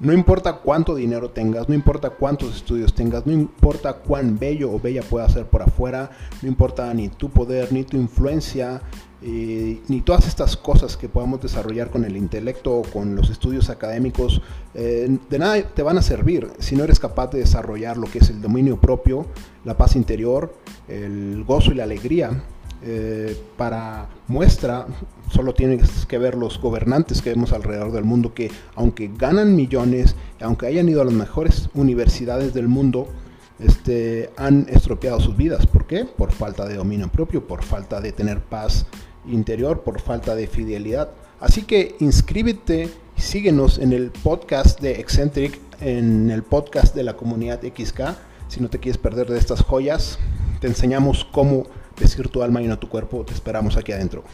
No importa cuánto dinero tengas, no importa cuántos estudios tengas, no importa cuán bello o bella puedas ser por afuera, no importa ni tu poder, ni tu influencia, eh, ni todas estas cosas que podamos desarrollar con el intelecto o con los estudios académicos, eh, de nada te van a servir si no eres capaz de desarrollar lo que es el dominio propio, la paz interior, el gozo y la alegría. Eh, para muestra, solo tienes que ver los gobernantes que vemos alrededor del mundo que aunque ganan millones, aunque hayan ido a las mejores universidades del mundo, este, han estropeado sus vidas. ¿Por qué? Por falta de dominio propio, por falta de tener paz interior por falta de fidelidad. Así que inscríbete síguenos en el podcast de Eccentric, en el podcast de la comunidad XK. Si no te quieres perder de estas joyas, te enseñamos cómo vestir tu alma y no tu cuerpo. Te esperamos aquí adentro.